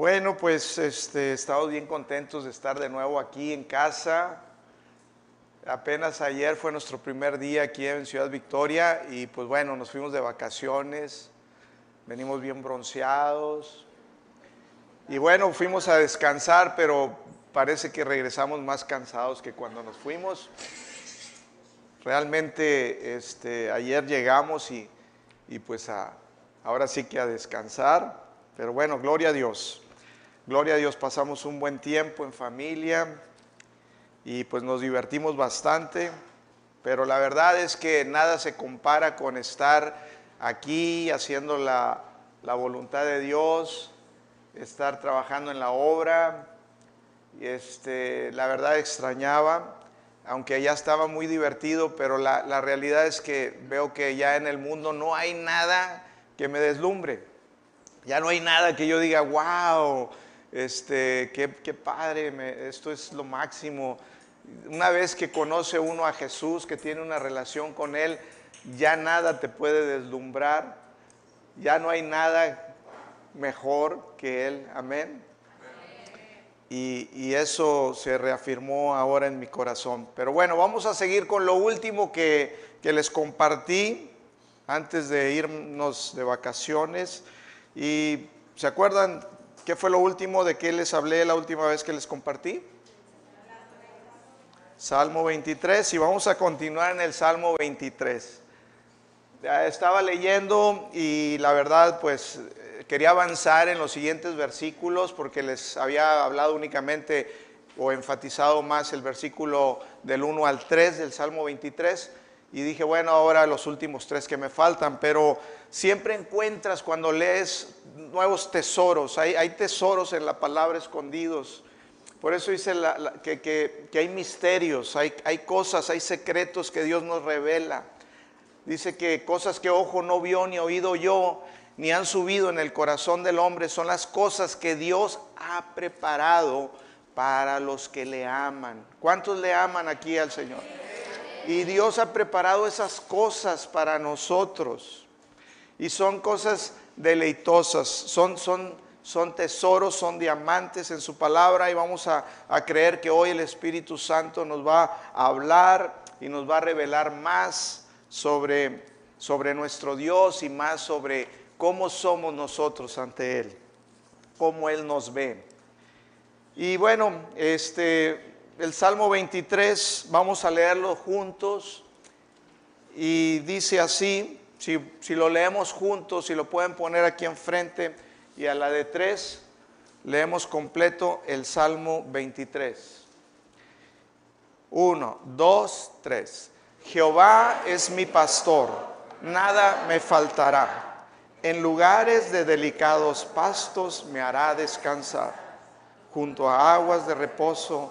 Bueno, pues este, estamos bien contentos de estar de nuevo aquí en casa. Apenas ayer fue nuestro primer día aquí en Ciudad Victoria y pues bueno, nos fuimos de vacaciones, venimos bien bronceados y bueno, fuimos a descansar, pero parece que regresamos más cansados que cuando nos fuimos. Realmente este, ayer llegamos y, y pues ahora sí que a descansar, pero bueno, gloria a Dios. Gloria a Dios, pasamos un buen tiempo en familia y pues nos divertimos bastante, pero la verdad es que nada se compara con estar aquí haciendo la, la voluntad de Dios, estar trabajando en la obra. Este, la verdad extrañaba, aunque ya estaba muy divertido, pero la, la realidad es que veo que ya en el mundo no hay nada que me deslumbre. Ya no hay nada que yo diga, wow, este, qué, padre, esto es lo máximo. Una vez que conoce uno a Jesús, que tiene una relación con Él, ya nada te puede deslumbrar, ya no hay nada mejor que Él, amén. Y, y eso se reafirmó ahora en mi corazón. Pero bueno, vamos a seguir con lo último que, que les compartí antes de irnos de vacaciones. Y ¿se acuerdan qué fue lo último de qué les hablé la última vez que les compartí? Salmo 23 y vamos a continuar en el Salmo 23. Ya estaba leyendo y la verdad pues eh, quería avanzar en los siguientes versículos porque les había hablado únicamente o enfatizado más el versículo del 1 al 3 del Salmo 23 y dije, bueno, ahora los últimos tres que me faltan, pero siempre encuentras cuando lees nuevos tesoros, hay, hay tesoros en la palabra escondidos. Por eso dice que, que- que hay misterios, hay, hay cosas, hay secretos que Dios nos revela. Dice que cosas que ojo no vio ni oído yo, ni han subido en el corazón del hombre, son las cosas que Dios ha preparado para los que le aman. ¿Cuántos le aman aquí al Señor? Y Dios ha preparado esas cosas para nosotros. Y son cosas deleitosas, son, son, son tesoros, son diamantes en su palabra y vamos a, a creer que hoy el Espíritu Santo nos va a hablar y nos va a revelar más sobre, sobre nuestro Dios y más sobre cómo somos nosotros ante Él, cómo Él nos ve. Y bueno, este, el Salmo 23, vamos a leerlo juntos. Y dice así, si, si lo leemos juntos, si lo pueden poner aquí enfrente, y a la de tres, leemos completo el Salmo 23. Uno, dos, tres. Jehová es mi pastor, nada me faltará. En lugares de delicados pastos me hará descansar junto a aguas de reposo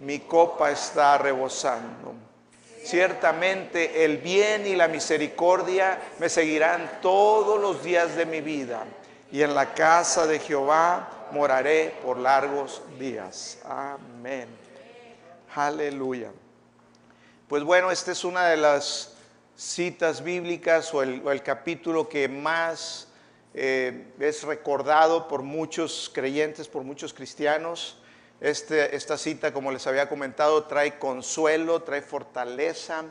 mi copa está rebosando. Ciertamente el bien y la misericordia me seguirán todos los días de mi vida, y en la casa de Jehová moraré por largos días. Amén. Aleluya. Pues bueno, esta es una de las citas bíblicas o el, capítulo que más eh, es recordado por muchos creyentes, por muchos cristianos. Este- esta cita, como les había comentado, trae consuelo, trae fortaleza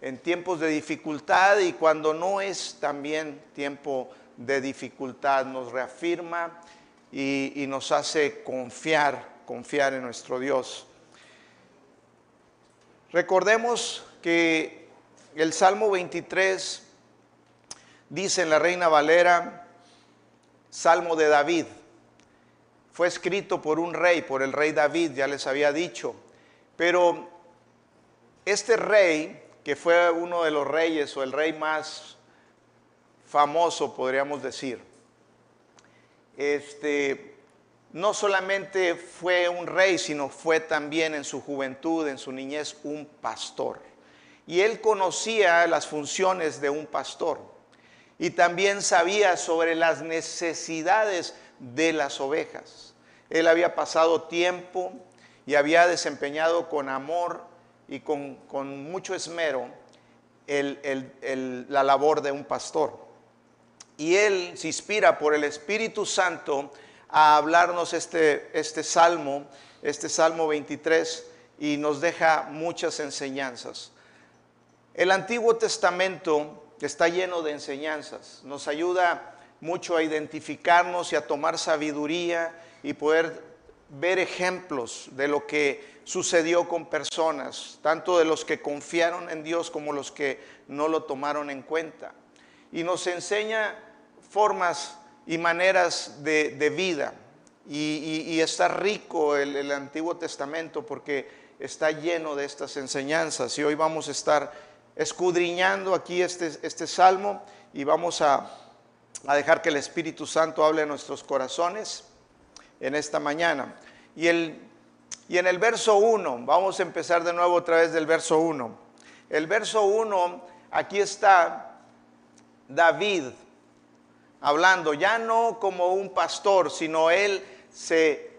en tiempos de dificultad y cuando no es también tiempo de dificultad, nos reafirma y, y nos hace confiar, confiar en nuestro Dios. Recordemos que el Salmo 23 dice en la Reina Valera, Salmo de David. Fue escrito por un rey, por el rey David, ya les había dicho. Pero este rey, que fue uno de los reyes o el rey más famoso, podríamos decir, este, no solamente fue un rey, sino fue también en su juventud, en su niñez, un pastor. Y él conocía las funciones de un pastor. Y también sabía sobre las necesidades de las ovejas. Él había pasado tiempo y había desempeñado con amor y con, mucho esmero la labor de un pastor. Y él se inspira por el Espíritu Santo a hablarnos este, este salmo, este salmo 23, y nos deja muchas enseñanzas. El Antiguo Testamento está lleno de enseñanzas, nos ayuda mucho a identificarnos y a tomar sabiduría y poder ver ejemplos de lo que sucedió con personas, tanto de los que confiaron en Dios como los que no lo tomaron en cuenta. Y nos enseña formas y maneras de, vida. Y, está rico el, Antiguo Testamento porque está lleno de estas enseñanzas. Y hoy vamos a estar escudriñando aquí este, este salmo y vamos a, a dejar que el Espíritu Santo hable a nuestros corazones en esta mañana. Y, el, y en el verso 1, vamos a empezar de nuevo otra vez del verso 1. El verso 1, aquí está David hablando, ya no como un pastor, sino él se,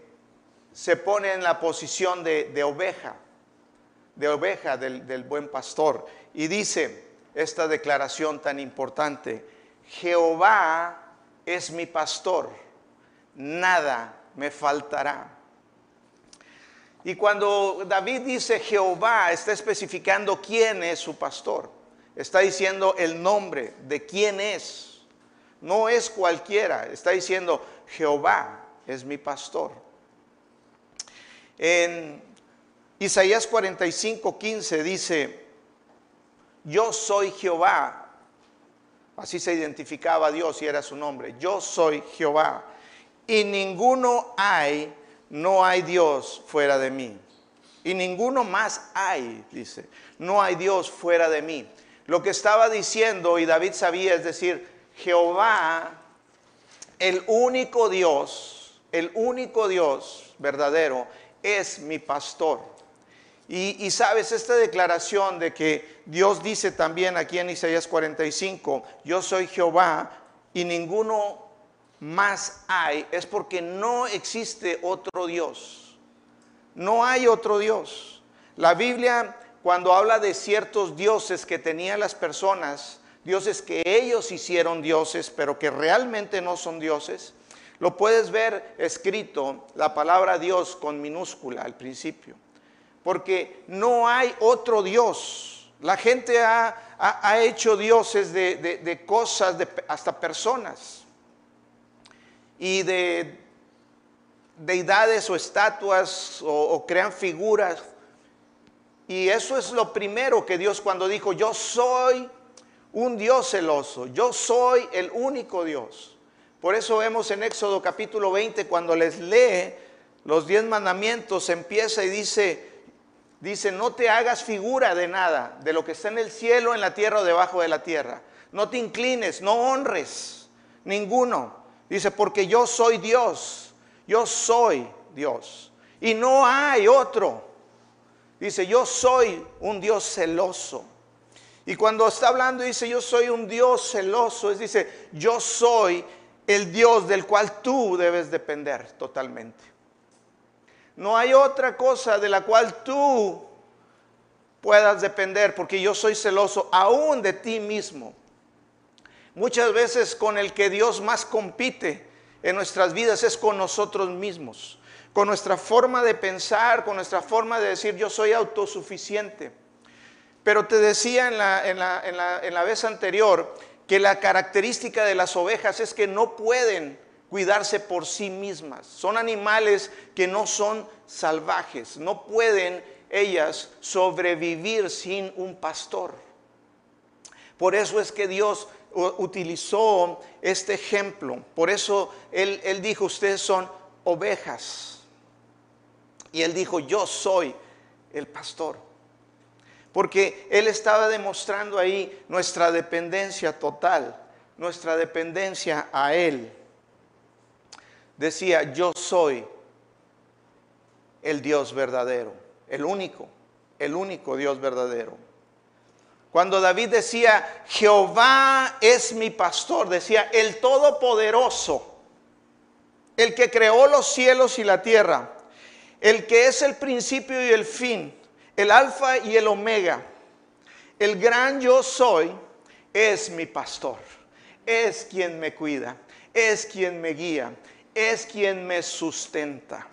se pone en la posición de, oveja, de oveja del, del buen pastor. Y dice esta declaración tan importante, Jehová es mi pastor, nada me faltará. Y cuando David dice Jehová, está especificando quién es su pastor. Está diciendo el nombre de quién es. No es cualquiera, está diciendo, Jehová es mi pastor. En Isaías 45, 15 dice, yo soy Jehová. Así se identificaba a Dios y era su nombre. Yo soy Jehová. Y ninguno hay, no hay Dios fuera de mí. Y ninguno más hay, dice. No hay Dios fuera de mí. Lo que estaba diciendo, y David sabía, es decir, Jehová, el único Dios, el único Dios verdadero, es mi pastor. Y, sabes, esta declaración de que Dios dice también aquí en Isaías 45, yo soy Jehová y ninguno más hay, es porque no existe otro Dios. No hay otro Dios. La Biblia, cuando habla de ciertos dioses que tenían las personas, dioses que ellos hicieron dioses, pero que realmente no son dioses, lo puedes ver escrito la palabra Dios con minúscula al principio. Porque no hay otro Dios. La gente ha, hecho dioses de, cosas, de, hasta personas. Y de deidades o estatuas o, o crean figuras. Y eso es lo primero que Dios cuando dijo, yo soy un Dios celoso. Yo soy el único Dios. Por eso vemos en Éxodo capítulo 20, cuando les lee los diez mandamientos, empieza y dice, dice, no te hagas figura de nada, de lo que está en el cielo, en la tierra o debajo de la tierra. No te inclines, no honres ninguno. Dice, porque yo soy Dios, yo soy Dios. Y no hay otro. Dice, yo soy un Dios celoso. Y cuando está hablando dice, yo soy un Dios celoso, es dice, yo soy el Dios del cual tú debes depender totalmente. No hay otra cosa de la cual tú puedas depender, porque yo soy celoso aún de ti mismo. Muchas veces con el que Dios más compite en nuestras vidas es con nosotros mismos, con nuestra forma de pensar, con nuestra forma de decir yo soy autosuficiente. Pero te decía en la, vez anterior que la característica de las ovejas es que no pueden cuidarse por sí mismas. Son animales que no son salvajes, no pueden ellas sobrevivir sin un pastor. Por eso es que Dios utilizó este ejemplo. Por eso él, dijo, ustedes son ovejas. Y Él dijo, yo soy el pastor porque Él estaba demostrando ahí nuestra dependencia total, nuestra dependencia a Él. Decía, yo soy el Dios verdadero, el único, el único Dios verdadero. Cuando David decía, Jehová es mi pastor, decía, el Todopoderoso, el que creó los cielos y la tierra, el que es el principio y el fin, el alfa y el omega, el gran yo soy, es mi pastor, es quien me cuida, es quien me guía, es quien me sustenta.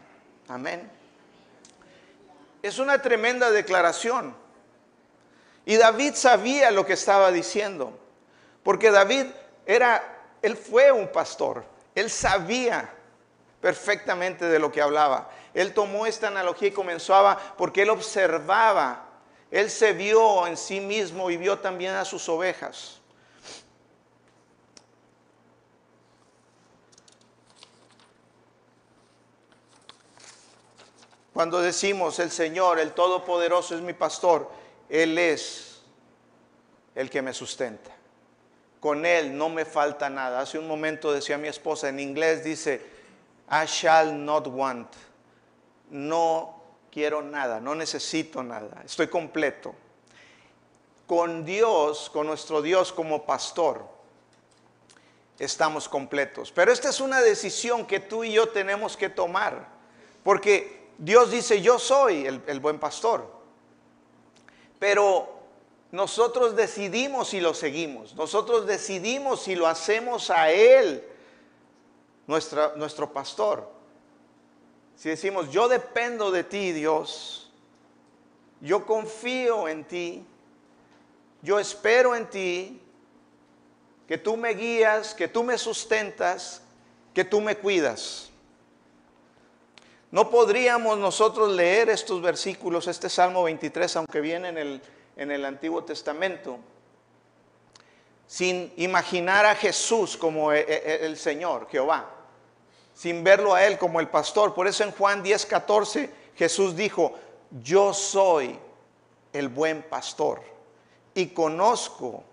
Amén. Es una tremenda declaración. Y David sabía lo que estaba diciendo, porque David era, él fue un pastor, él sabía perfectamente de lo que hablaba. Él tomó esta analogía y comenzó a, porque él observaba, él se vio en sí mismo y vio también a sus ovejas. Cuando decimos el Señor, el Todopoderoso es mi pastor, Él es el que me sustenta. Con Él no me falta nada. Hace un momento decía mi esposa, en inglés dice, I shall not want. No quiero nada, no necesito nada, estoy completo. Con Dios, con nuestro Dios como pastor, estamos completos. Pero esta es una decisión que tú y yo tenemos que tomar, porque Dios dice, yo soy el, buen pastor. Pero nosotros decidimos si lo seguimos. Nosotros decidimos si lo hacemos a Él, nuestro pastor. Si decimos, yo dependo de ti, Dios. Yo confío en ti. Yo espero en ti. Que tú me guías, que tú me sustentas, que tú me cuidas. No podríamos nosotros leer estos versículos, este Salmo 23, aunque viene en el, en el Antiguo Testamento, sin imaginar a Jesús como e, e, e, el Señor, Jehová, sin verlo a Él como el pastor. Por eso en Juan 10, 14 Jesús dijo, yo soy el buen pastor y conozco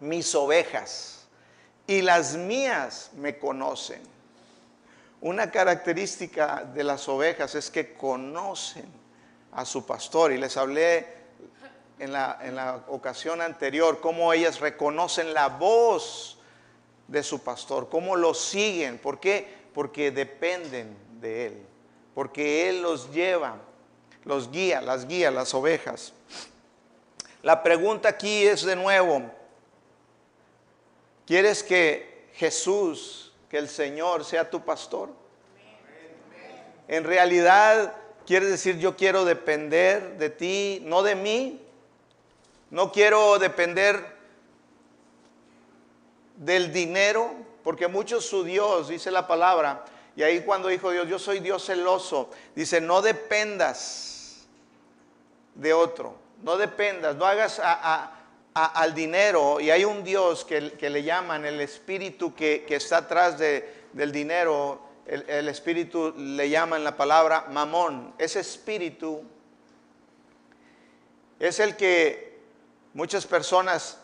mis ovejas y las mías me conocen. Una característica de las ovejas es que conocen a su pastor y les hablé en la, ocasión anterior cómo ellas reconocen la voz de su pastor, cómo lo siguen. ¿Por qué? Porque dependen de él, porque él los lleva, los guía, las guía, las ovejas. La pregunta aquí es de nuevo, ¿quieres que Jesús que el Señor sea tu pastor? En realidad, quieres decir, yo quiero depender de ti, no de mí. No quiero depender del dinero, porque muchos su Dios, dice la palabra, y ahí cuando dijo Dios, yo soy Dios celoso, dice, no dependas de otro, no dependas, no hagas a, al dinero y hay un Dios que, le llaman el espíritu que, está atrás del dinero, el, espíritu le llaman la palabra mamón. Ese espíritu es el que muchas personas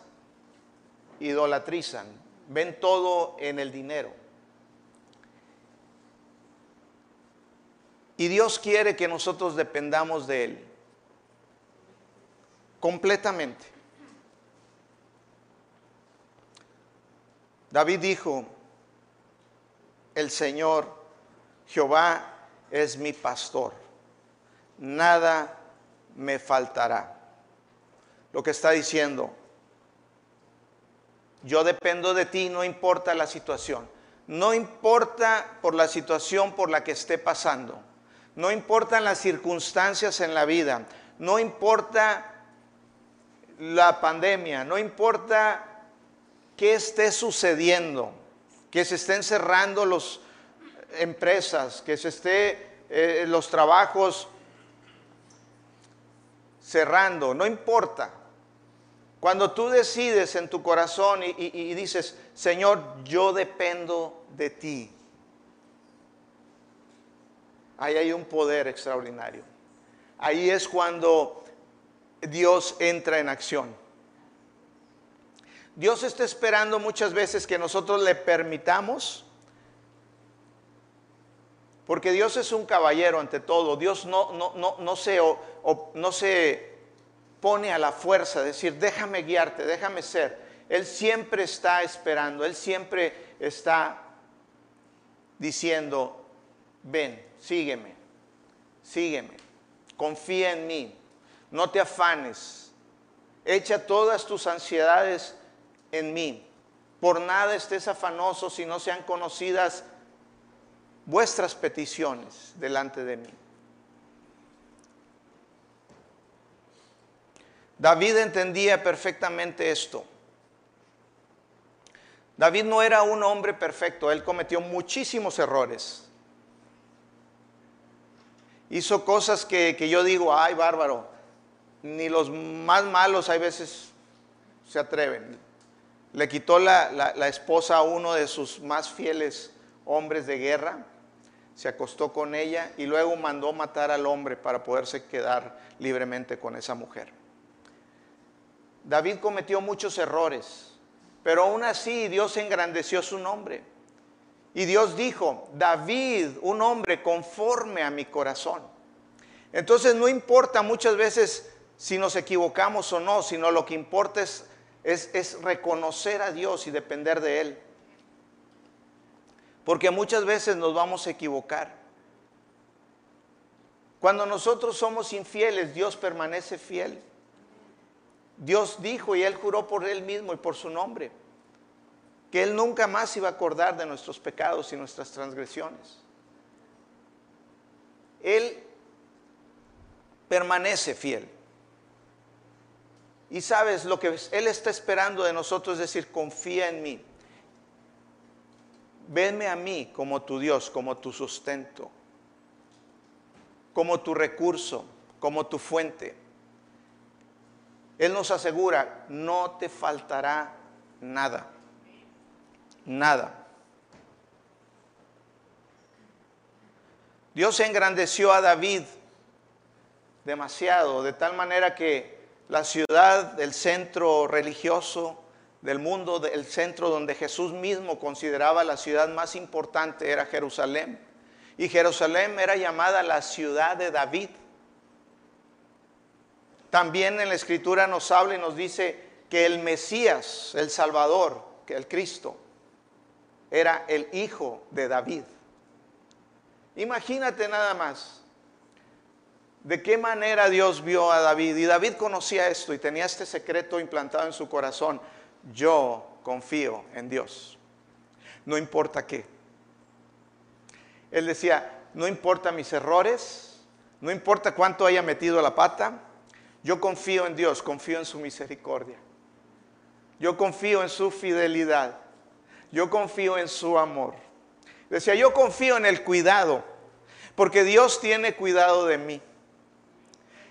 idolatrizan, ven todo en el dinero. Y Dios quiere que nosotros dependamos de Él completamente. David dijo, el Señor Jehová es mi pastor, nada me faltará. Lo que está diciendo, yo dependo de ti, no importa la situación, no importa por la situación por la que esté pasando, no importan las circunstancias en la vida, no importa la pandemia, no importa qué esté sucediendo, que se estén cerrando las empresas, que se esté eh, los trabajos cerrando, no importa. Cuando tú decides en tu corazón y dices, Señor, yo dependo de ti, ahí hay un poder extraordinario. Ahí es cuando Dios entra en acción. Dios está esperando muchas veces que nosotros le permitamos Porque Dios es un caballero ante todo. Dios no, no, no, no, se, no se pone a la fuerza, decir, déjame guiarte, déjame ser. Él siempre está esperando, Él siempre está diciendo, ven, sígueme, sígueme, confía en mí, no te afanes, echa todas tus ansiedades en mí. Por nada estés afanoso si no sean conocidas vuestras peticiones delante de mí. David entendía perfectamente esto. David no era un hombre perfecto, él cometió muchísimos errores. Hizo cosas que, yo digo, ay bárbaro, ni los más malos hay veces se atreven. Le quitó la, esposa a uno de sus más fieles hombres de guerra se acostó con ella y luego mandó matar al hombre para poderse quedar libremente con esa mujer. David cometió muchos errores, pero aún así Dios engrandeció su nombre. Y Dios dijo, David, un hombre conforme a mi corazón. Entonces no importa muchas veces si nos equivocamos o no, sino lo que importa es, es, es reconocer a Dios y depender de Él. Porque muchas veces nos vamos a equivocar. Cuando nosotros somos infieles, Dios permanece fiel. Dios dijo y Él juró por Él mismo y por su nombre que Él nunca más iba a acordar de nuestros pecados y nuestras transgresiones. Él permanece fiel. Y sabes, lo que Él está esperando de nosotros es decir, confía en mí. Venme a mí como tu Dios, como tu sustento, como tu recurso, como tu fuente. Él nos asegura, no te faltará nada, nada. Dios engrandeció a David demasiado, de tal manera que la ciudad, el centro religioso, del mundo, del centro donde Jesús mismo consideraba la ciudad más importante era Jerusalén. Y Jerusalén era llamada la ciudad de David. También en la escritura nos habla y nos dice que el Mesías, el Salvador, que el Cristo, era el hijo de David. Imagínate nada más de qué manera Dios vio a David. Y David conocía esto y tenía este secreto implantado en su corazón yo confío en Dios. No importa qué. Él decía, no importa mis errores, no importa cuánto haya metido la pata, yo confío en Dios, confío en su misericordia. Yo confío en su fidelidad. Yo confío en su amor. Decía, yo confío en el cuidado, porque Dios tiene cuidado de mí.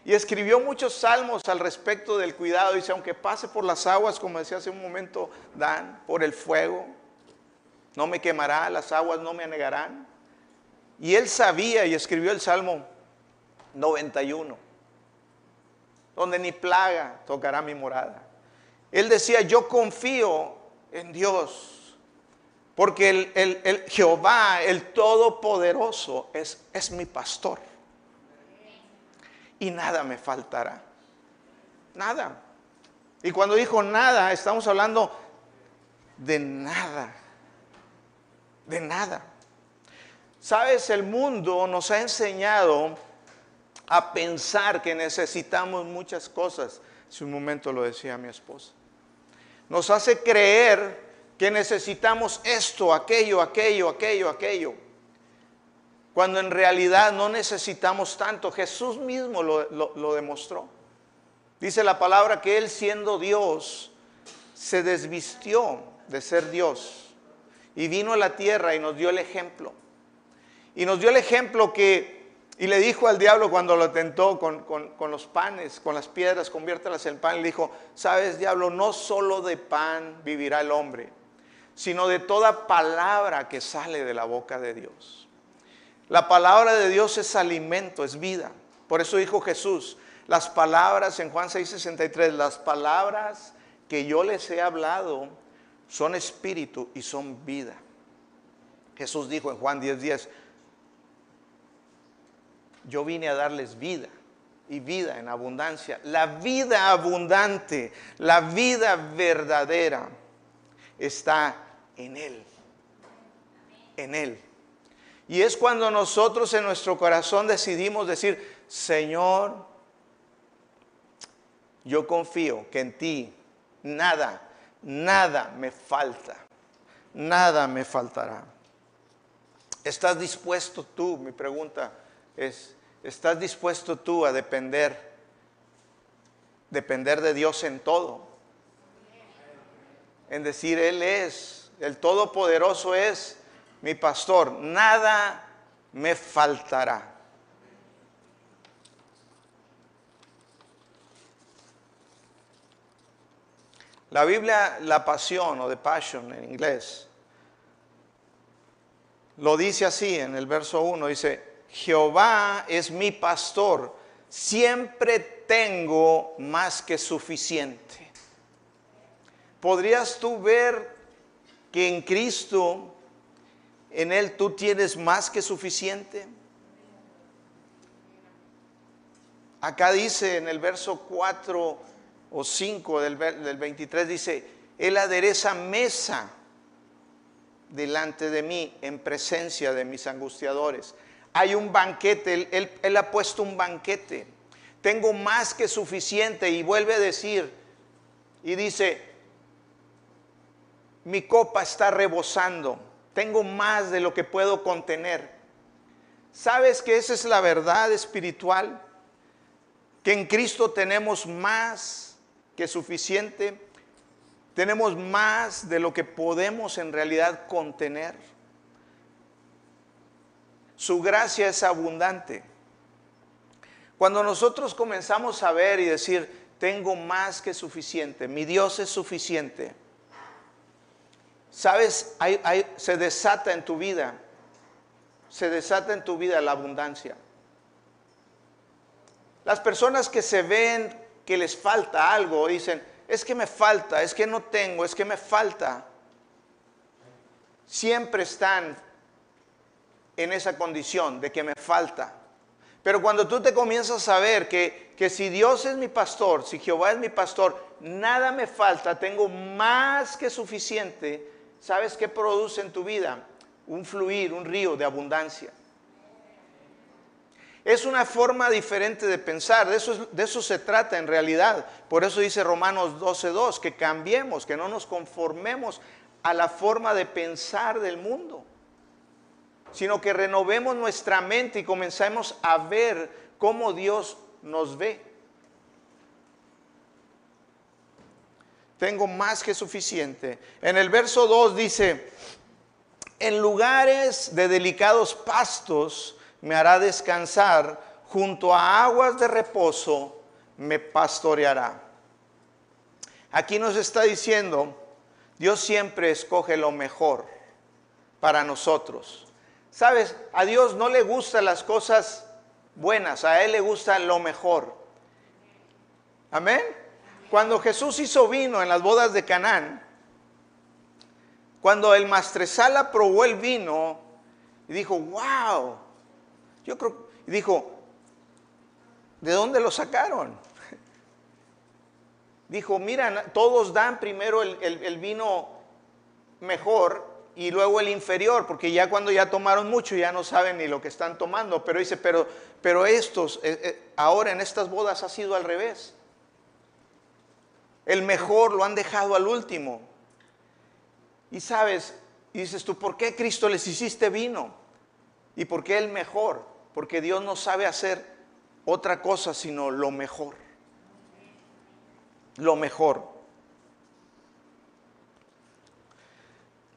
Y escribió muchos salmos al respecto del cuidado. Dice, aunque pase por las aguas, como decía hace un momento Dan, por el fuego, no me quemará, las aguas no me anegarán. Y él sabía y escribió el Salmo 91, donde ni plaga tocará mi morada. Él decía, yo confío en Dios, porque el, Jehová, el Todopoderoso, es, es mi pastor y nada me faltará. Nada. Y cuando dijo nada, estamos hablando de nada. De nada. Sabes, el mundo nos ha enseñado a pensar que necesitamos muchas cosas. Hace un momento lo decía mi esposa. Nos hace creer que necesitamos esto, aquello, aquello, aquello, aquello cuando en realidad no necesitamos tanto. Jesús mismo lo, demostró. Dice la palabra que Él siendo Dios se desvistió de ser Dios y vino a la tierra y nos dio el ejemplo. Y nos dio el ejemplo que, y le dijo al diablo cuando lo tentó con, los panes, con las piedras, conviértelas en pan, le dijo, sabes diablo, no solo de pan vivirá el hombre, sino de toda palabra que sale de la boca de Dios. La palabra de Dios es alimento, es vida. Por eso dijo Jesús, las palabras en Juan 6:63, las palabras que yo les he hablado son espíritu y son vida. Jesús dijo en Juan 10:10, yo vine a darles vida y vida en abundancia. La vida abundante, la vida verdadera está en Él. En Él. Y es cuando nosotros en nuestro corazón decidimos decir, Señor, yo confío que en ti nada, nada me falta, nada me faltará. ¿Estás dispuesto tú? Mi pregunta es, ¿estás dispuesto tú a depender, depender de Dios en todo? En decir, Él es, el Todopoderoso es mi pastor, nada me faltará. La Biblia, la pasión o de passion en inglés, lo dice así en el verso 1, dice, Jehová es mi pastor, siempre tengo más que suficiente. ¿Podrías tú ver que en Cristo, en Él tú tienes más que suficiente? Acá dice en el verso 4, o 5 del, 23 dice, Él adereza mesa delante de mí en presencia de mis angustiadores. Hay un banquete, él, él, ha puesto un banquete. Tengo más que suficiente y vuelve a decir, y dice, mi copa está rebosando, tengo más de lo que puedo contener. ¿Sabes que esa es la verdad espiritual? Que en Cristo tenemos más que suficiente, tenemos más de lo que podemos en realidad contener. Su gracia es abundante. Cuando nosotros comenzamos a ver y decir, tengo más que suficiente, mi Dios es suficiente, sabes, se desata en tu vida, se desata en tu vida la abundancia. Las personas que se ven que les falta algo, dicen, es que me falta, es que no tengo, es que me falta. Siempre están en esa condición de que me falta. Pero cuando tú te comienzas a ver que, que si Dios es mi pastor, si Jehová es mi pastor, nada me falta, tengo más que suficiente, ¿sabes qué produce en tu vida? Un fluir, un río de abundancia. Es una forma diferente de pensar, de eso, se trata en realidad. Por eso dice Romanos 12.2, que cambiemos, que no nos conformemos a la forma de pensar del mundo, sino que renovemos nuestra mente y comencemos a ver cómo Dios nos ve. Tengo más que suficiente. En el verso 2 dice, en lugares de delicados pastos, me hará descansar, junto a aguas de reposo me pastoreará. Aquí nos está diciendo, Dios siempre escoge lo mejor para nosotros. Sabes, a Dios no le gustan las cosas buenas, a Él le gusta lo mejor. Amén. Cuando Jesús hizo vino en las bodas de Canaán, cuando el maestresala probó el vino y dijo, wow, yo creo, y dijo, ¿de dónde lo sacaron? Dijo, mira, todos dan primero el, vino mejor y luego el inferior, porque ya cuando ya tomaron mucho ya no saben ni lo que están tomando. Pero dice, pero, pero estos, eh, eh, ahora en estas bodas ha sido al revés. El mejor lo han dejado al último. Y sabes, y dices tú, ¿por qué Cristo les hiciste vino? ¿Y por qué el mejor? Porque Dios no sabe hacer otra cosa sino lo mejor. Lo mejor.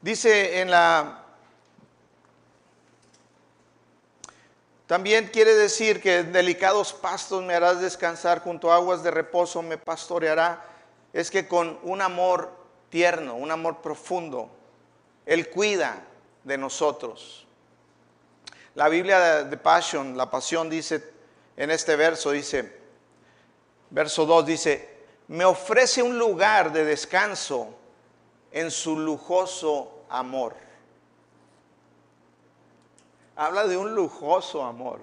Dice en la... También quiere decir que delicados pastos me harás descansar, junto a aguas de reposo me pastoreará. Es que con un amor tierno, un amor profundo, Él cuida de nosotros. La Biblia de Passion, la pasión dice en este verso, dice, verso 2 dice, me ofrece un lugar de descanso en su lujoso amor. Habla de un lujoso amor.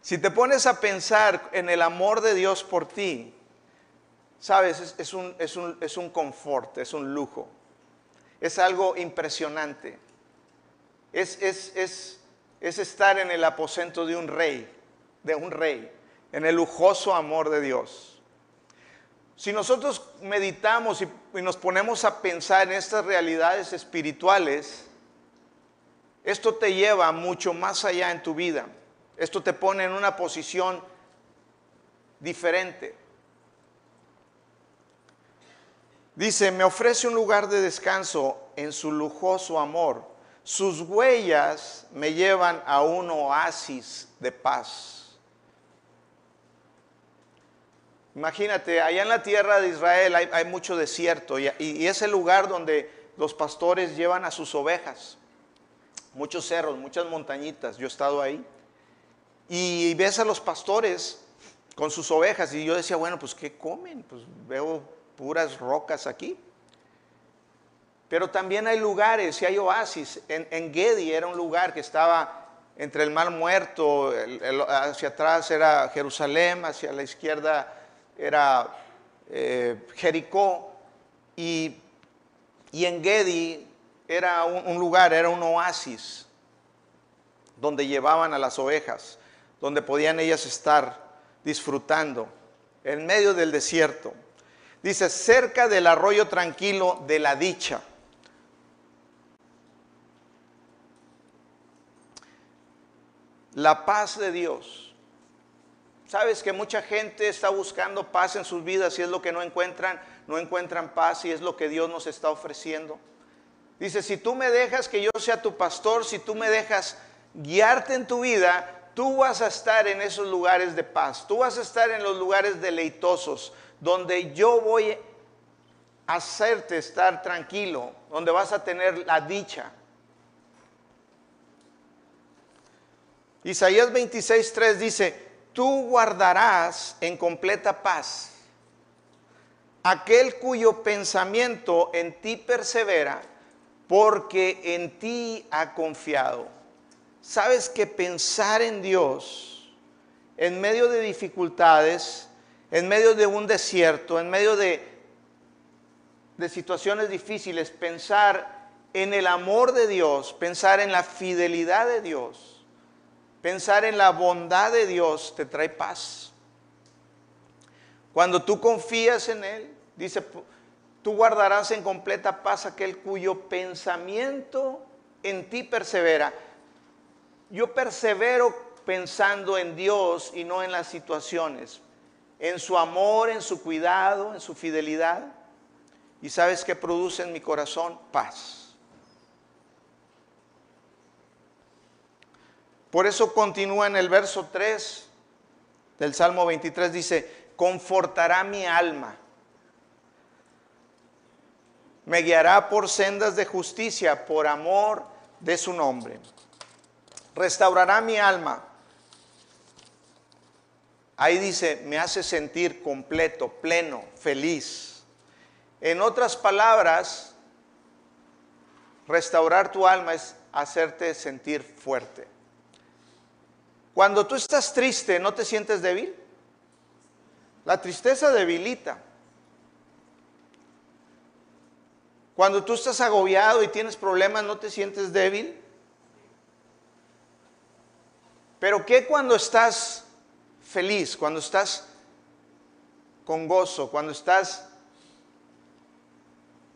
Si te pones a pensar en el amor de Dios por ti, sabes, es, un, es, un, es un confort, es un lujo, es algo impresionante. Es, es, es, es estar en el aposento de un rey, de un rey, en el lujoso amor de Dios. Si nosotros meditamos y, y nos ponemos a pensar en estas realidades espirituales, esto te lleva mucho más allá en tu vida. Esto te pone en una posición diferente. Dice, me ofrece un lugar de descanso en su lujoso amor. Sus huellas me llevan a un oasis de paz. Imagínate, allá en la tierra de Israel hay, mucho desierto y, y es el lugar donde los pastores llevan a sus ovejas. Muchos cerros, muchas montañitas. Yo he estado ahí. Y ves a los pastores con sus ovejas y yo decía, bueno, pues ¿qué comen? Pues veo puras rocas aquí. Pero también hay lugares y hay oasis. En, Gedi era un lugar que estaba entre el mar muerto, hacia atrás era Jerusalén, hacia la izquierda era eh, Jericó. Y, en Gedi era un lugar, era un oasis donde llevaban a las ovejas donde podían ellas estar disfrutando, en medio del desierto. Dice, cerca del arroyo tranquilo de la dicha. La paz de Dios. Sabes que mucha gente está buscando paz en sus vidas y es lo que no encuentran, no encuentran paz y es lo que Dios nos está ofreciendo. Dice, si tú me dejas que yo sea tu pastor, si tú me dejas guiarte en tu vida, tú vas a estar en esos lugares de paz, tú vas a estar en los lugares deleitosos, donde yo voy a hacerte estar tranquilo, donde vas a tener la dicha. Isaías 26:3 dice, tú guardarás en completa paz aquel cuyo pensamiento en ti persevera, porque en ti ha confiado. Sabes que pensar en Dios en medio de dificultades, en medio de un desierto, en medio de, situaciones difíciles, pensar en el amor de Dios, pensar en la fidelidad de Dios, pensar en la bondad de Dios, te trae paz. Cuando tú confías en Él, dice, tú guardarás en completa paz aquel cuyo pensamiento en ti persevera yo persevero pensando en Dios y no en las situaciones, en su amor, en su cuidado, en su fidelidad. ¿Y sabes qué produce en mi corazón? Paz. Por eso continúa en el verso 3 del Salmo 23, dice, confortará mi alma, me guiará por sendas de justicia, por amor de su nombre restaurará mi alma. Ahí dice, me hace sentir completo, pleno, feliz. En otras palabras, restaurar tu alma es hacerte sentir fuerte. Cuando tú estás triste, ¿no te sientes débil? La tristeza debilita. Cuando tú estás agobiado y tienes problemas, ¿no te sientes débil? Pero ¿qué cuando estás feliz, cuando estás con gozo, cuando estás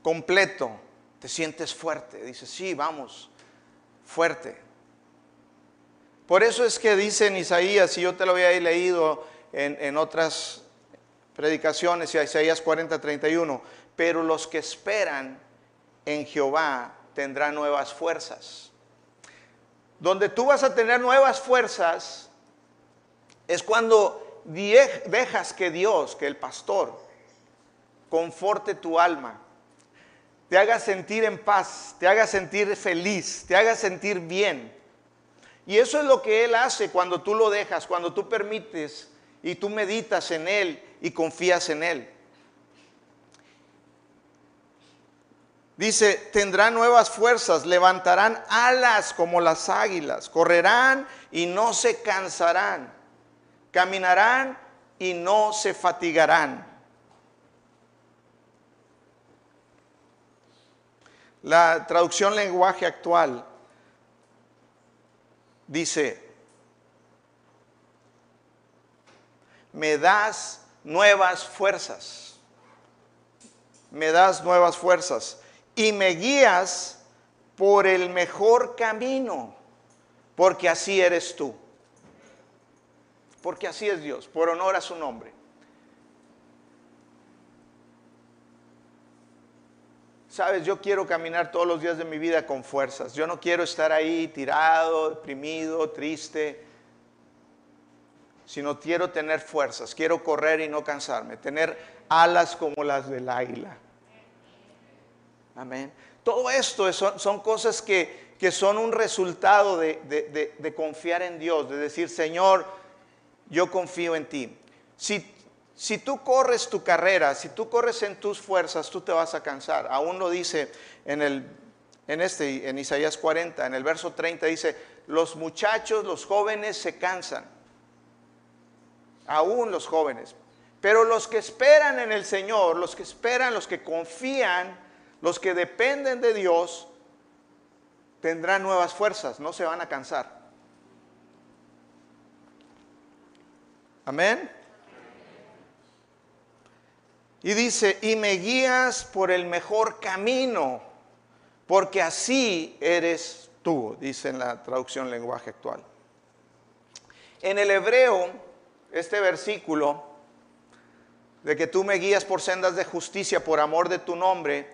completo, te sientes fuerte? Dices, sí, vamos, fuerte. Por eso es que dice en Isaías, y yo te lo había leído en, en otras predicaciones, Isaías 40, 31, pero los que esperan en Jehová tendrán nuevas fuerzas donde tú vas a tener nuevas fuerzas, es cuando dejas que Dios, que el pastor, conforte tu alma, te haga sentir en paz, te haga sentir feliz, te haga sentir bien. Y eso es lo que Él hace cuando tú lo dejas, cuando tú permites y tú meditas en Él y confías en Él. Dice, tendrán nuevas fuerzas, levantarán alas como las águilas, correrán y no se cansarán, caminarán y no se fatigarán. La traducción lenguaje actual dice, me das nuevas fuerzas, me das nuevas fuerzas y me guías por el mejor camino, porque así eres tú, porque así es Dios, por honor a su nombre. Sabes, yo quiero caminar todos los días de mi vida con fuerzas. Yo no quiero estar ahí tirado, deprimido, triste, sino quiero tener fuerzas. Quiero correr y no cansarme, tener alas como las del águila. Amén. Todo esto son, cosas que, son un resultado de, de, confiar en Dios, de decir, Señor, yo confío en ti. Si si tú corres tu carrera, si tú corres en tus fuerzas, tú te vas a cansar. Aún lo dice en, el, en, este, en Isaías 40, en el verso 30 dice, los muchachos, los jóvenes se cansan. Aún los jóvenes. Pero los que esperan en el Señor, los que esperan, los que confían, los que dependen de Dios, tendrán nuevas fuerzas, no se van a cansar. Amén. Y dice, y me guías por el mejor camino, porque así eres tú, dice en la traducción lenguaje actual. En el hebreo, este versículo, de que tú me guías por sendas de justicia por amor de tu nombre,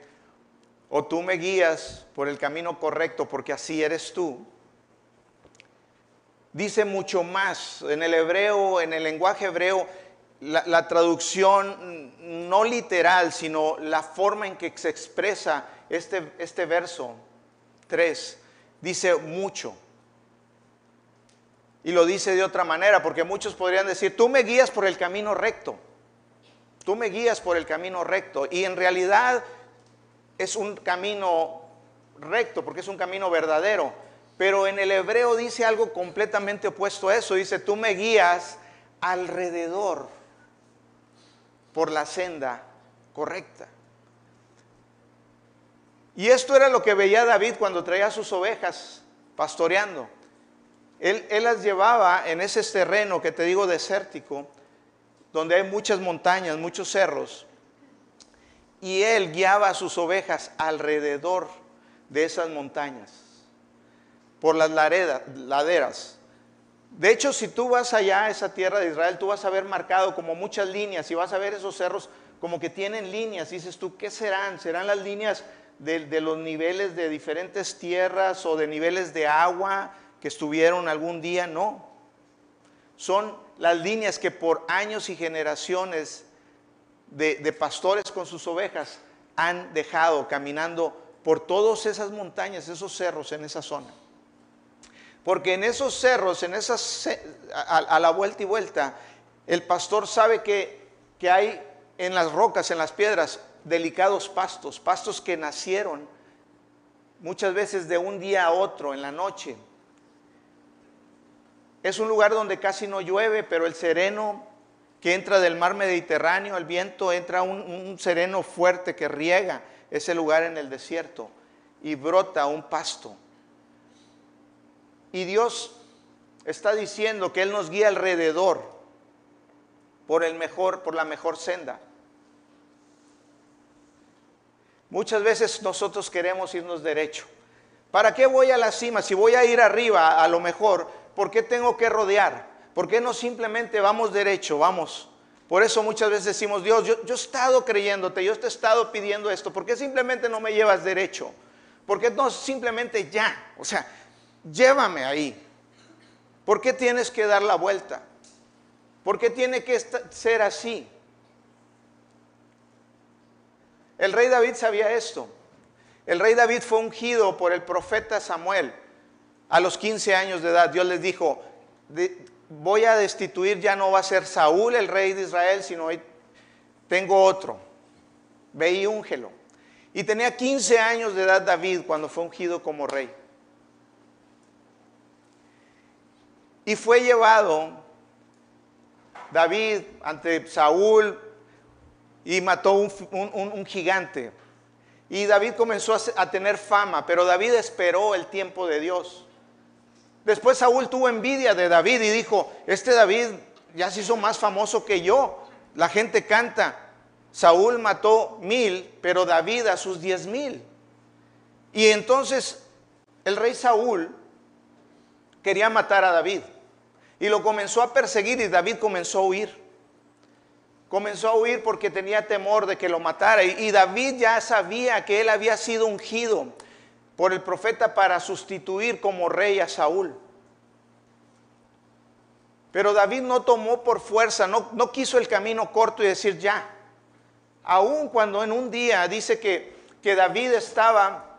o tú me guías por el camino correcto porque así eres tú, dice mucho más. En el hebreo, en el lenguaje hebreo, la, traducción no literal, sino la forma en que se expresa este, este verso 3, dice mucho. Y lo dice de otra manera, porque muchos podrían decir, tú me guías por el camino recto, tú me guías por el camino recto. Y en realidad es un camino recto, porque es un camino verdadero. Pero en el hebreo dice algo completamente opuesto a eso, dice, tú me guías alrededor por la senda correcta. Y esto era lo que veía David cuando traía sus ovejas pastoreando. Él, las llevaba en ese terreno que te digo desértico, donde hay muchas montañas, muchos cerros, y él guiaba a sus ovejas alrededor de esas montañas, por las laderas. De hecho, si tú vas allá a esa tierra de Israel, tú vas a ver marcado como muchas líneas y vas a ver esos cerros como que tienen líneas. Dices tú, ¿qué serán? ¿Serán las líneas de, los niveles de diferentes tierras o de niveles de agua que estuvieron algún día? No. Son las líneas que por años y generaciones de, de pastores con sus ovejas han dejado caminando por todas esas montañas, esos cerros en esa zona. Porque en esos cerros, en esas, a, la vuelta y vuelta, el pastor sabe que, que hay en las rocas, en las piedras, delicados pastos, pastos que nacieron muchas veces de un día a otro, en la noche. Es un lugar donde casi no llueve, pero el sereno que entra del mar Mediterráneo, el viento entra un, un sereno fuerte que riega ese lugar en el desierto y brota un pasto. Y Dios está diciendo que Él nos guía alrededor por el mejor, por la mejor senda. Muchas veces nosotros queremos irnos derecho. ¿Para qué voy a la cima? Si voy a ir arriba, a lo mejor, ¿por qué tengo que rodear? ¿Por qué no simplemente vamos derecho? Vamos. Por eso muchas veces decimos, Dios, yo, yo he estado creyéndote, yo te he estado pidiendo esto, ¿por qué simplemente no me llevas derecho? ¿Por qué no simplemente ya? O sea, llévame ahí. ¿Por qué tienes que dar la vuelta? ¿Por qué tiene que ser así? El rey David sabía esto. El rey David fue ungido por el profeta Samuel a los 15 años de edad. Dios les dijo, voy a destituir, ya no va a ser Saúl el rey de Israel, sino tengo otro. Ve y úngelo. Y tenía 15 años de edad David cuando fue ungido como rey. Y fue llevado David ante Saúl y mató un, gigante. Y David comenzó a tener fama, pero David esperó el tiempo de Dios. Después Saúl tuvo envidia de David y dijo, este David ya se hizo más famoso que yo. La gente canta, Saúl mató mil, pero David a sus diez mil. Y entonces el rey Saúl quería matar a David y lo comenzó a perseguir y David comenzó a huir comenzó a huir porque tenía temor de que lo matara. Y David ya sabía que él había sido ungido por el profeta para sustituir como rey a Saúl. Pero David no tomó por fuerza, no, no quiso el camino corto y decir ya. Aun cuando en un día dice que, que David estaba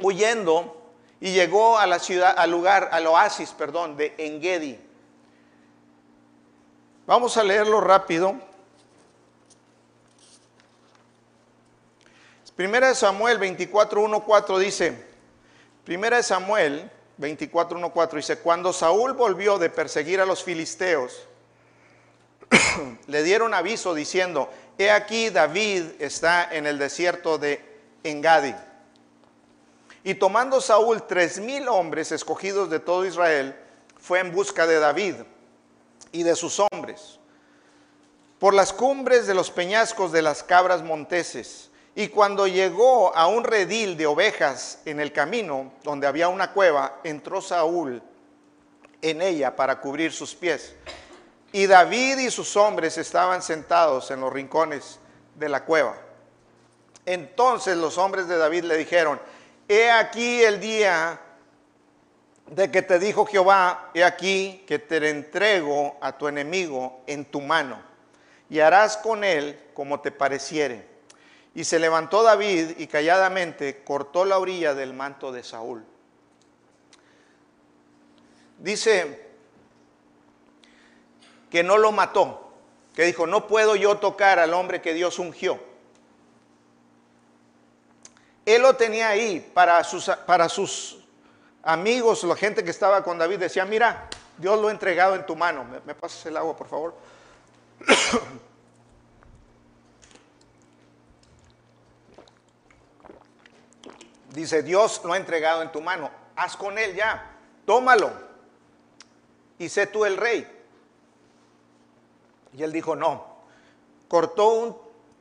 huyendo y llegó a la ciudad, al lugar, al oasis, perdón, de Engedi. Vamos a leerlo rápido. Primera de Samuel 24.1.4 dice, Primera de Samuel 24.1.4 dice, cuando Saúl volvió de perseguir a los filisteos, le dieron aviso diciendo, he aquí David está en el desierto de Engadi. Y tomando Saúl tres mil hombres escogidos de todo Israel, fue en busca de David y de sus hombres por las cumbres de los peñascos de las cabras monteses y cuando llegó a un redil de ovejas en el camino, donde había una cueva, entró Saúl en ella para cubrir sus pies. Y David y sus hombres estaban sentados en los rincones de la cueva. Entonces los hombres de David le dijeron, he aquí el día de que te dijo Jehová, he aquí que te entrego a tu enemigo en tu mano, y harás con él como te pareciere. Y se levantó David y calladamente cortó la orilla del manto de Saúl. Dice que no lo mató, que dijo, no puedo yo tocar al hombre que Dios ungió. Él lo tenía ahí para sus, para sus amigos, la gente que estaba con David, decía, mira, Dios lo ha entregado en tu mano. ¿Me, me pasas el agua, por favor? Dice, Dios lo ha entregado en tu mano, haz con él ya, tómalo y sé tú el rey. Y él dijo, no, cortó un,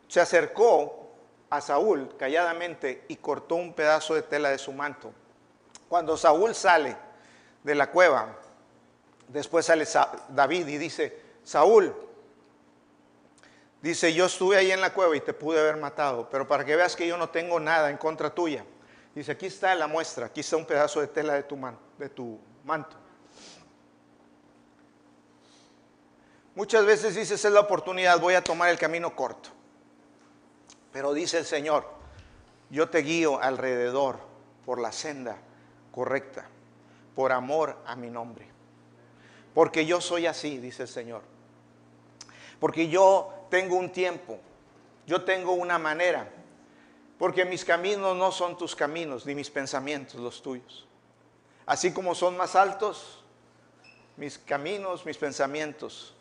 se acercó a Saúl calladamente y cortó un pedazo de tela de su manto. Cuando Saúl sale de la cueva, después sale David y dice, Saúl, dice, yo estuve ahí en la cueva y te pude haber matado, pero para que veas que yo no tengo nada en contra tuya, Dice, aquí está la muestra, aquí está un pedazo de tela de tu, de tu manto. Muchas veces dices, es la oportunidad, voy a tomar el camino corto. Pero dice el Señor, yo te guío alrededor por la senda correcta, por amor a mi nombre. Porque yo soy así, dice el Señor. Porque yo tengo un tiempo, yo tengo una manera. Porque mis caminos no son tus caminos, ni mis pensamientos los tuyos. Así como son más altos mis caminos, mis pensamientos.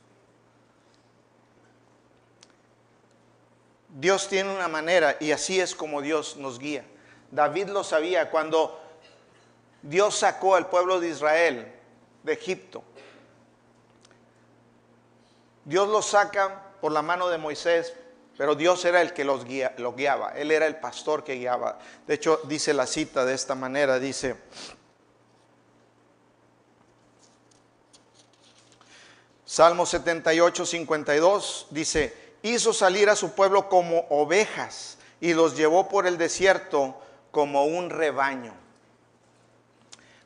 Dios tiene una manera y así es como Dios nos guía. David lo sabía cuando Dios sacó al pueblo de Israel de Egipto. Dios lo saca por la mano de Moisés pero Dios era el que los guiaba, Él era el pastor que guiaba. De hecho, dice la cita de esta manera, dice, Salmo 78, 52, dice, hizo salir a su pueblo como ovejas y los llevó por el desierto como un rebaño.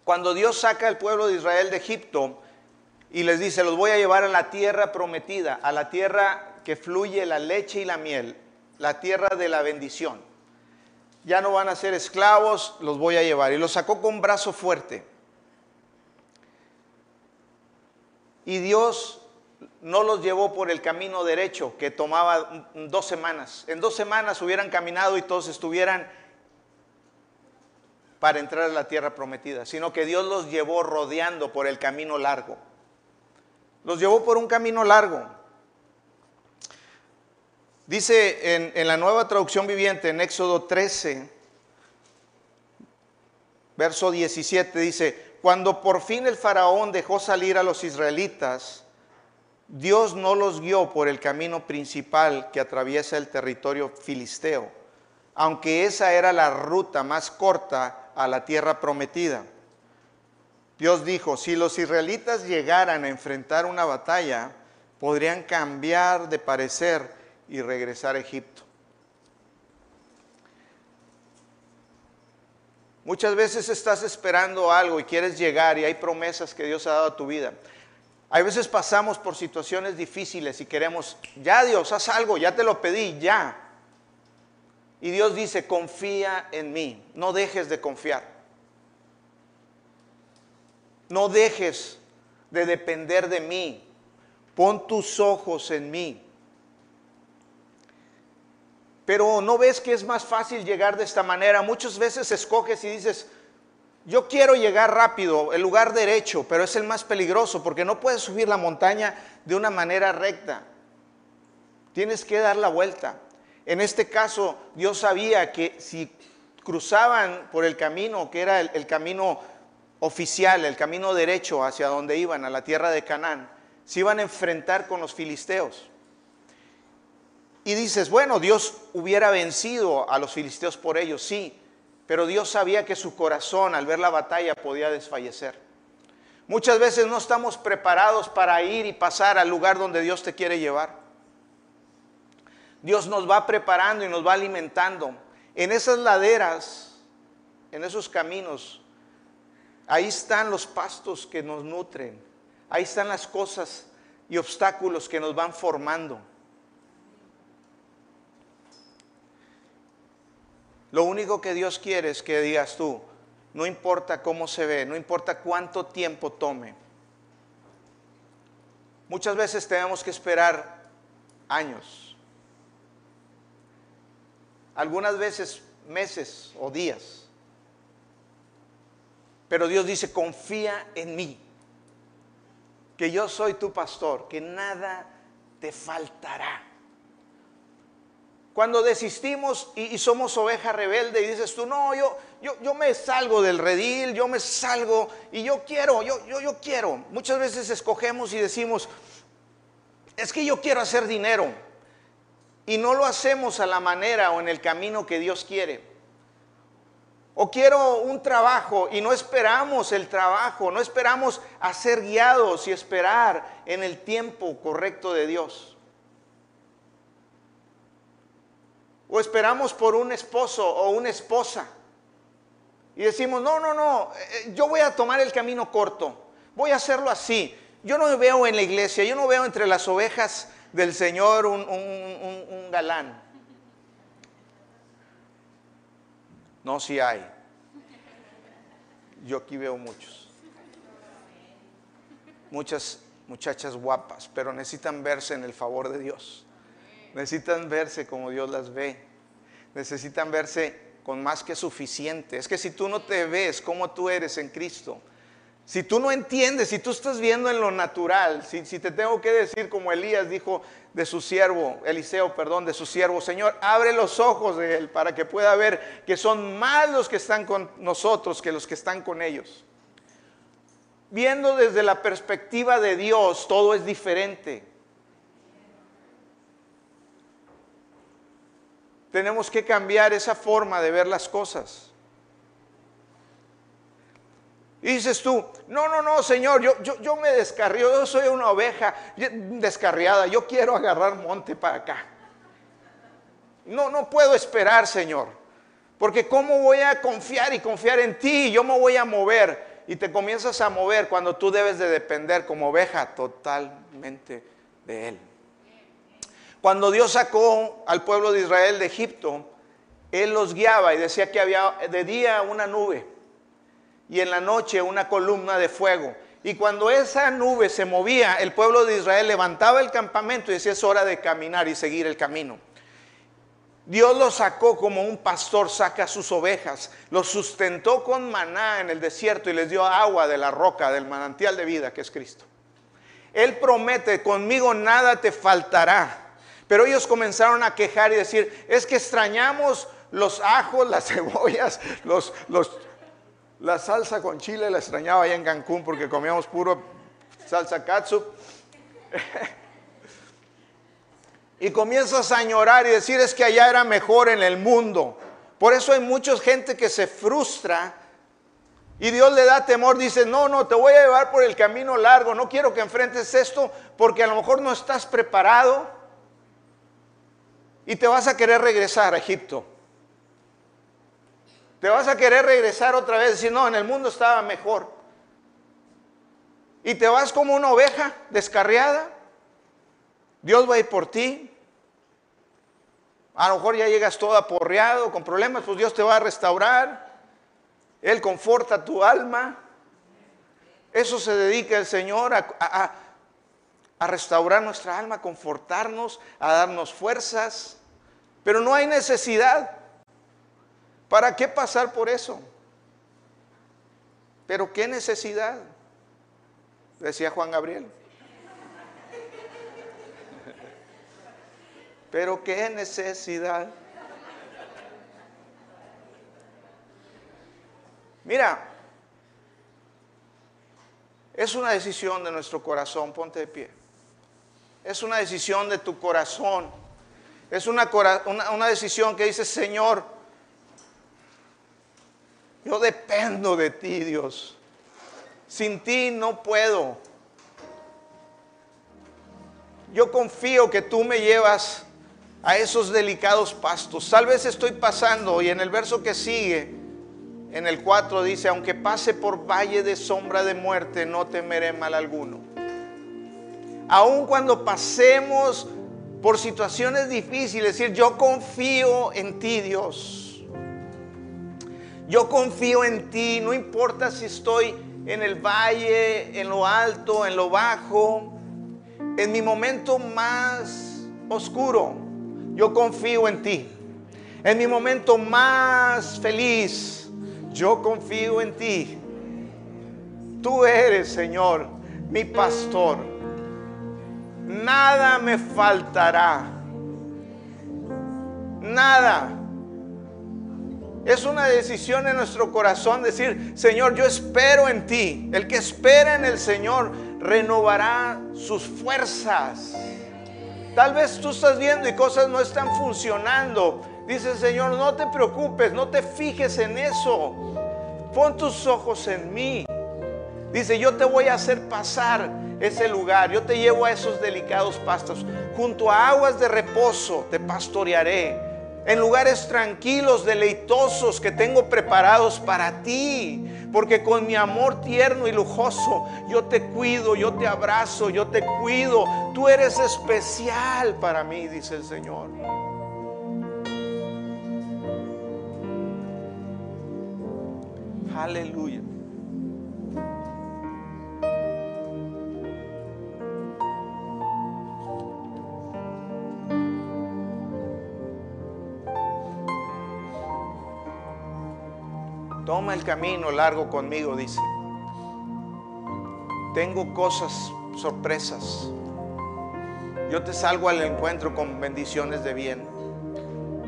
Cuando Dios saca al pueblo de Israel de Egipto y les dice, los voy a llevar a la tierra prometida, a la tierra que fluye la leche y la miel, la tierra de la bendición. Ya no van a ser esclavos, los voy a llevar. Y los sacó con brazo fuerte. Y Dios no los llevó por el camino derecho que tomaba dos semanas. En dos semanas hubieran caminado y todos estuvieran para entrar a la tierra prometida, sino que Dios los llevó rodeando por el camino largo. Los llevó por un camino largo Dice en, la nueva traducción viviente, en Éxodo 13, verso 17, dice, cuando por fin el faraón dejó salir a los israelitas, Dios no los guió por el camino principal que atraviesa el territorio filisteo, aunque esa era la ruta más corta a la tierra prometida. Dios dijo, si los israelitas llegaran a enfrentar una batalla, podrían cambiar de parecer y regresar a Egipto. Muchas veces estás esperando algo y quieres llegar y hay promesas que Dios ha dado a tu vida. Hay veces pasamos por situaciones difíciles y queremos, ya Dios, haz algo, ya te lo pedí, ya. Y Dios dice, confía en mí, no dejes de confiar. No dejes de depender de mí. Pon tus ojos en mí. Pero no ves que es más fácil llegar de esta manera. Muchas veces escoges y dices, yo quiero llegar rápido, el lugar derecho, pero es el más peligroso porque no puedes subir la montaña de una manera recta. Tienes que dar la vuelta. En este caso, Dios sabía que si cruzaban por el camino, que era el, camino oficial, el camino derecho hacia donde iban, a la tierra de Canaán, se iban a enfrentar con los filisteos. Y dices, bueno, Dios hubiera vencido a los filisteos por ellos, sí, pero Dios sabía que su corazón al ver la batalla podía desfallecer. Muchas veces no estamos preparados para ir y pasar al lugar donde Dios te quiere llevar. Dios nos va preparando y nos va alimentando. En esas laderas, en esos caminos, ahí están los pastos que nos nutren. Ahí están las cosas y obstáculos que nos van formando. Lo único que Dios quiere es que digas tú, no importa cómo se ve, no importa cuánto tiempo tome. Muchas veces tenemos que esperar años, algunas veces meses o días. Pero Dios dice, confía en mí, que yo soy tu pastor, que nada te faltará. Cuando desistimos y, somos oveja rebelde y dices tú, no, yo, yo, yo, me salgo del redil, yo me salgo y yo quiero, yo, yo, yo quiero. Muchas veces escogemos y decimos, es que yo quiero hacer dinero. Y no lo hacemos a la manera o en el camino que Dios quiere. O quiero un trabajo y no esperamos el trabajo, no esperamos a ser guiados y esperar en el tiempo correcto de Dios. O esperamos por un esposo o una esposa. Y decimos, no, no, no, eh, yo voy a tomar el camino corto. Voy a hacerlo así. Yo no veo en la iglesia, yo no veo entre las ovejas del Señor un, un galán. No, si hay. Yo aquí veo muchos. Muchas muchachas guapas, pero necesitan verse en el favor de Dios. Necesitan verse como Dios las ve. Necesitan verse con más que suficiente. Es que si tú no te ves como tú eres en Cristo, si tú no entiendes, si tú estás viendo en lo natural, si, te tengo que decir como Elías dijo de su siervo, Eliseo, perdón, de su siervo, Señor, abre los ojos de él para que pueda ver que son más los que están con nosotros que los que están con ellos. Viendo desde la perspectiva de Dios, todo es diferente. Tenemos que cambiar esa forma de ver las cosas. Y dices tú, no, no, no, Señor, yo, yo, yo me descarrío, yo soy una oveja descarriada, yo quiero agarrar monte para acá. No, no puedo esperar, Señor, porque ¿cómo voy a confiar y confiar en ti? Yo me voy a mover y te comienzas a mover cuando tú debes de depender como oveja totalmente de Él. Cuando Dios sacó al pueblo de Israel de Egipto, Él los guiaba y decía que había de día una nube y en la noche una columna de fuego. Y cuando esa nube se movía, el pueblo de Israel levantaba el campamento y decía es hora de caminar y seguir el camino. Dios los sacó como un pastor saca sus ovejas, los sustentó con maná en el desierto y les dio agua de la roca, del manantial de vida que es Cristo. Él promete, conmigo nada te faltará. Pero ellos comenzaron a quejar y decir, es que extrañamos los ajos, las cebollas, los, los, la salsa con chile la extrañaba allá en Cancún porque comíamos puro salsa katsu. y comienzas a añorar y decir es que allá era mejor en el mundo. Por eso hay mucha gente que se frustra y Dios le da temor, dice, no, no, te voy a llevar por el camino largo, no quiero que enfrentes esto porque a lo mejor no estás preparado y te vas a querer regresar a Egipto. Te vas a querer regresar otra vez decir, no, en el mundo estaba mejor. Y te vas como una oveja descarriada. Dios va a ir por ti. A lo mejor ya llegas todo aporreado, con problemas, pues Dios te va a restaurar. Él conforta tu alma. Eso se dedica el Señor a, a, restaurar nuestra alma, a confortarnos, a darnos fuerzas. Pero no hay necesidad. ¿Para qué pasar por eso? Pero qué necesidad, decía Juan Gabriel. Pero qué necesidad. Mira, es una decisión de nuestro corazón, ponte de pie. Es una decisión de tu corazón. Es una, una, decisión que dice, Señor, yo dependo de ti, Dios. Sin ti no puedo. Yo confío que tú me llevas a esos delicados pastos. Tal vez estoy pasando y en el verso que sigue en el 4 dice, aunque pase por valle de sombra de muerte, no temeré mal alguno. Aun cuando pasemos por situaciones difíciles, decir, yo confío en ti, Dios. Yo confío en ti, no importa si estoy en el valle, en lo alto, en lo bajo, en mi momento más oscuro, yo confío en ti. En mi momento más feliz, yo confío en ti. Tú eres, Señor, mi pastor. Nada me faltará. Nada. Es una decisión en nuestro corazón decir, Señor, yo espero en ti. El que espera en el Señor renovará sus fuerzas. Tal vez tú estás viendo y cosas no están funcionando Dice Señor, no te preocupes, no te fijes en eso. Pon tus ojos en mí. Dice, yo te voy a hacer pasar ese lugar. Yo te llevo a esos delicados pastos. Junto a aguas de reposo te pastorearé. En lugares tranquilos, deleitosos que tengo preparados para ti. Porque con mi amor tierno y lujoso, yo te cuido, yo te abrazo, yo te cuido. Tú eres especial para mí, dice el Señor. Aleluya. Toma el camino largo conmigo, dice. Tengo cosas, sorpresas. Yo te salgo al encuentro con bendiciones de bien.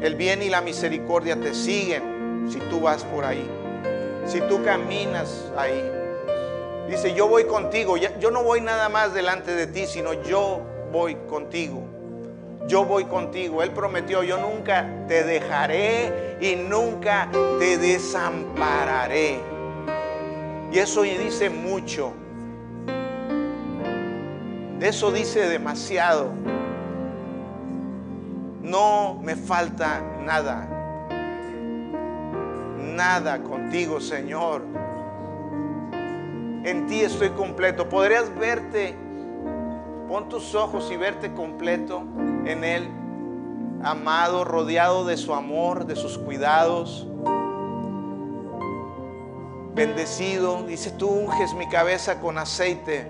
El bien y la misericordia te siguen si tú vas por ahí si tú caminas ahí. Dice, yo voy contigo. Yo no voy nada más delante de ti, sino yo voy contigo. Yo voy contigo. Él prometió, yo nunca te dejaré y nunca te desampararé. Y eso dice mucho. Eso dice demasiado. No me falta nada nada contigo, Señor. En ti estoy completo. Podrías verte, pon tus ojos y verte completo en Él, amado, rodeado de su amor, de sus cuidados. Bendecido, dice, tú unges mi cabeza con aceite.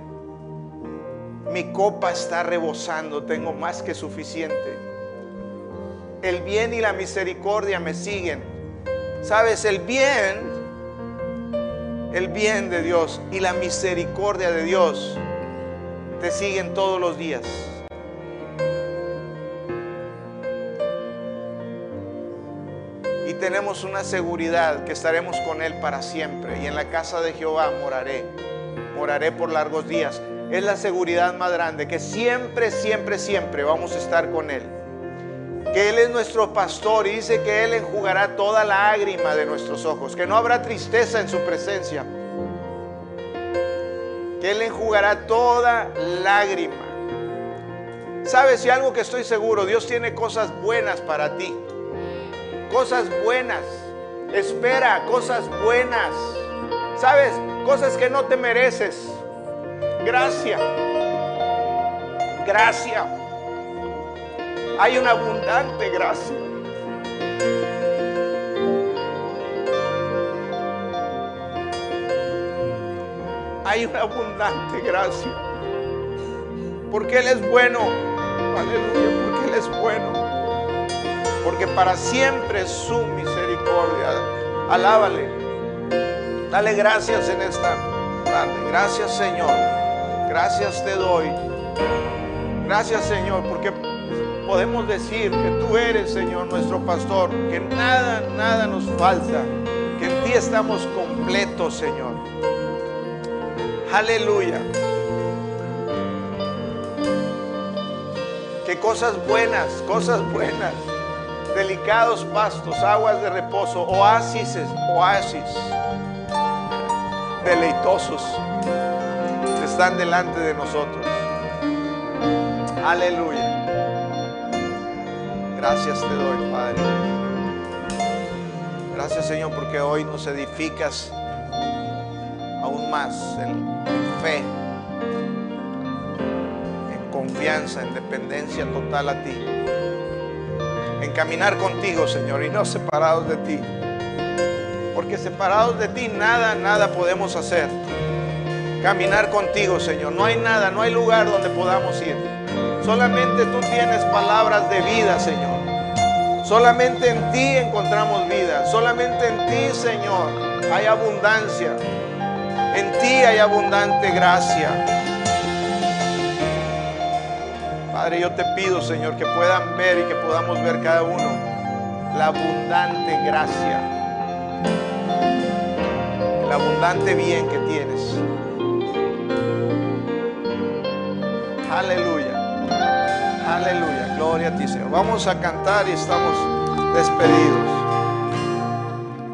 Mi copa está rebosando, tengo más que suficiente. El bien y la misericordia me siguen Sabes, el bien, el bien de Dios y la misericordia de Dios te siguen todos los días. Y tenemos una seguridad que estaremos con Él para siempre. Y en la casa de Jehová moraré. Moraré por largos días. Es la seguridad más grande, que siempre, siempre, siempre vamos a estar con Él. Que Él es nuestro pastor y dice que Él enjugará toda lágrima de nuestros ojos. Que no habrá tristeza en su presencia que Él enjugará toda lágrima. ¿Sabes? Si algo que estoy seguro, Dios tiene cosas buenas para ti cosas buenas. Espera cosas buenas. ¿Sabes? Cosas que no te mereces. Gracia. Gracia. Hay una abundante gracia. Hay una abundante gracia. Porque Él es bueno. Aleluya, porque Él es bueno porque para siempre es su misericordia. Alábale. Dale gracias en esta tarde. Gracias Señor. Gracias te doy. Gracias Señor, porque podemos decir que tú eres Señor nuestro pastor, que nada, nada nos falta, que en ti estamos completos Señor. Aleluya. Que cosas buenas, cosas buenas delicados pastos, aguas de reposo, oasis, oasis deleitosos están delante de nosotros. Aleluya. Gracias te doy, Padre. Gracias, Señor, porque hoy nos edificas aún más en, fe, en confianza, en dependencia total a ti en caminar contigo, Señor, y no separados de ti. Porque separados de ti nada, nada podemos hacer. Caminar contigo, Señor. No hay nada, no hay lugar donde podamos ir. Solamente tú tienes palabras de vida, Señor. Solamente en ti encontramos vida. Solamente en ti, Señor, hay abundancia. En ti hay abundante gracia. Padre, yo te pido, Señor, que puedan ver y que podamos ver cada uno la abundante gracia, el abundante bien que tienes. Aleluya, aleluya, gloria a ti, Señor. Vamos a cantar y estamos despedidos.